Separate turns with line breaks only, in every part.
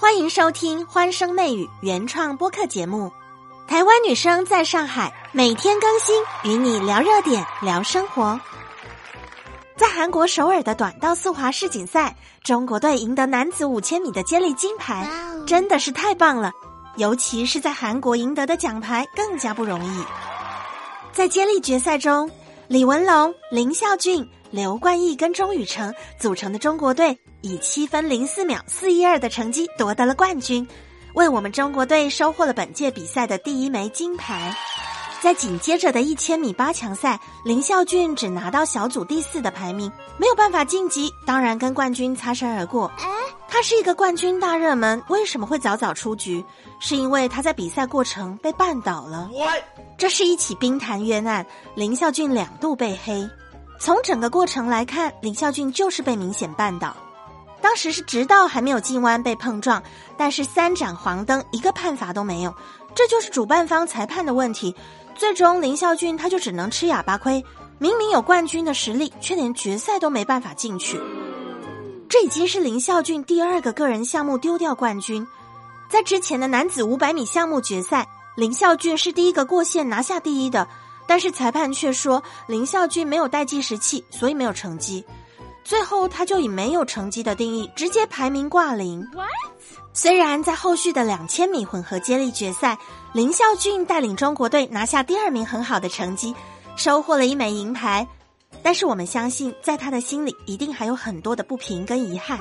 欢迎收听《欢声媚语》原创播客节目。台湾女生在上海每天更新，与你聊热点，聊生活。在韩国首尔的短道速滑世锦赛，中国队赢得男子五千米的接力金牌，真的是太棒了！尤其是在韩国赢得的奖牌更加不容易。在接力决赛中，李文龙、林孝俊。刘冠毅跟钟雨成组成的中国队以七分零四秒四一二的成绩夺得了冠军，为我们中国队收获了本届比赛的第一枚金牌。在紧接着的一千米八强赛，林孝俊只拿到小组第四的排名，没有办法晋级，当然跟冠军擦身而过。他是一个冠军大热门，为什么会早早出局？是因为他在比赛过程被绊倒了。这是一起冰坛冤案，林孝俊两度被黑。从整个过程来看，林孝俊就是被明显绊倒。当时是直到还没有进弯被碰撞，但是三盏黄灯一个判罚都没有，这就是主办方裁判的问题。最终林孝俊他就只能吃哑巴亏，明明有冠军的实力，却连决赛都没办法进去。这已经是林孝俊第二个个人项目丢掉冠军。在之前的男子五百米项目决赛，林孝俊是第一个过线拿下第一的。但是裁判却说林孝俊没有带计时器，所以没有成绩。最后他就以没有成绩的定义直接排名挂零。虽然在后续的两千米混合接力决赛，林孝俊带领中国队拿下第二名，很好的成绩，收获了一枚银牌。但是我们相信，在他的心里一定还有很多的不平跟遗憾。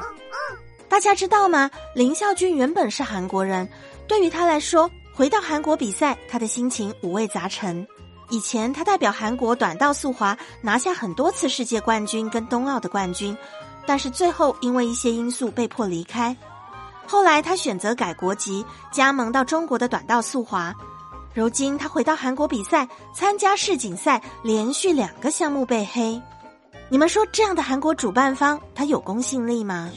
大家知道吗？林孝俊原本是韩国人，对于他来说，回到韩国比赛，他的心情五味杂陈。以前他代表韩国短道速滑拿下很多次世界冠军跟冬奥的冠军，但是最后因为一些因素被迫离开。后来他选择改国籍，加盟到中国的短道速滑。如今他回到韩国比赛，参加世锦赛，连续两个项目被黑。你们说这样的韩国主办方，他有公信力吗？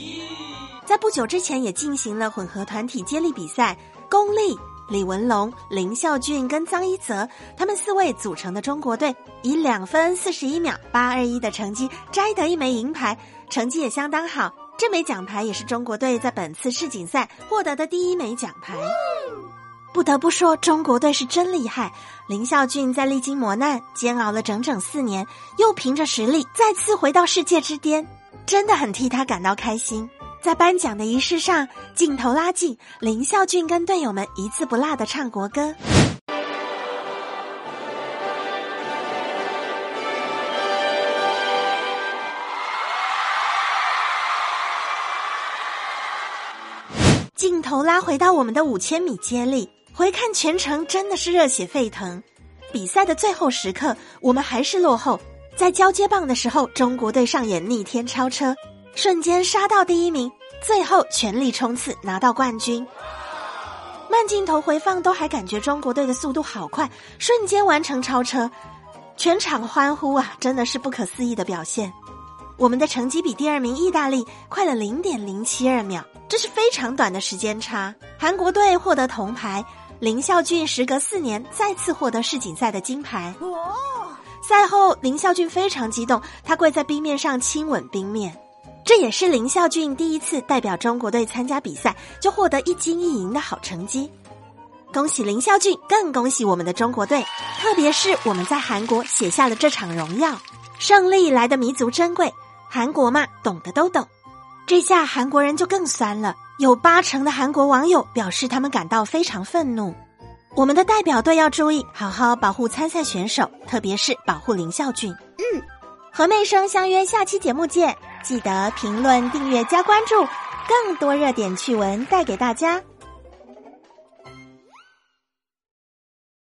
在不久之前也进行了混合团体接力比赛，公力。李文龙、林孝俊跟张一泽，他们四位组成的中国队，以两分四十一秒八二一的成绩摘得一枚银牌，成绩也相当好。这枚奖牌也是中国队在本次世锦赛获得的第一枚奖牌。不得不说，中国队是真厉害。林孝俊在历经磨难、煎熬了整整四年，又凭着实力再次回到世界之巅，真的很替他感到开心。在颁奖的仪式上，镜头拉近，林孝俊跟队友们一字不落的唱国歌。镜头拉回到我们的五千米接力，回看全程真的是热血沸腾。比赛的最后时刻，我们还是落后，在交接棒的时候，中国队上演逆天超车。瞬间杀到第一名，最后全力冲刺拿到冠军。慢镜头回放都还感觉中国队的速度好快，瞬间完成超车，全场欢呼啊！真的是不可思议的表现。我们的成绩比第二名意大利快了零点零七二秒，这是非常短的时间差。韩国队获得铜牌，林孝俊时隔四年再次获得世锦赛的金牌。赛后，林孝俊非常激动，他跪在冰面上亲吻冰面。这也是林孝俊第一次代表中国队参加比赛就获得一金一银的好成绩，恭喜林孝俊，更恭喜我们的中国队，特别是我们在韩国写下了这场荣耀，胜利来的弥足珍贵。韩国嘛，懂的都懂。这下韩国人就更酸了，有八成的韩国网友表示他们感到非常愤怒。我们的代表队要注意，好好保护参赛选手，特别是保护林孝俊。嗯，和妹生相约下期节目见。记得评论、订阅、加关注，更多热点趣闻带给大家。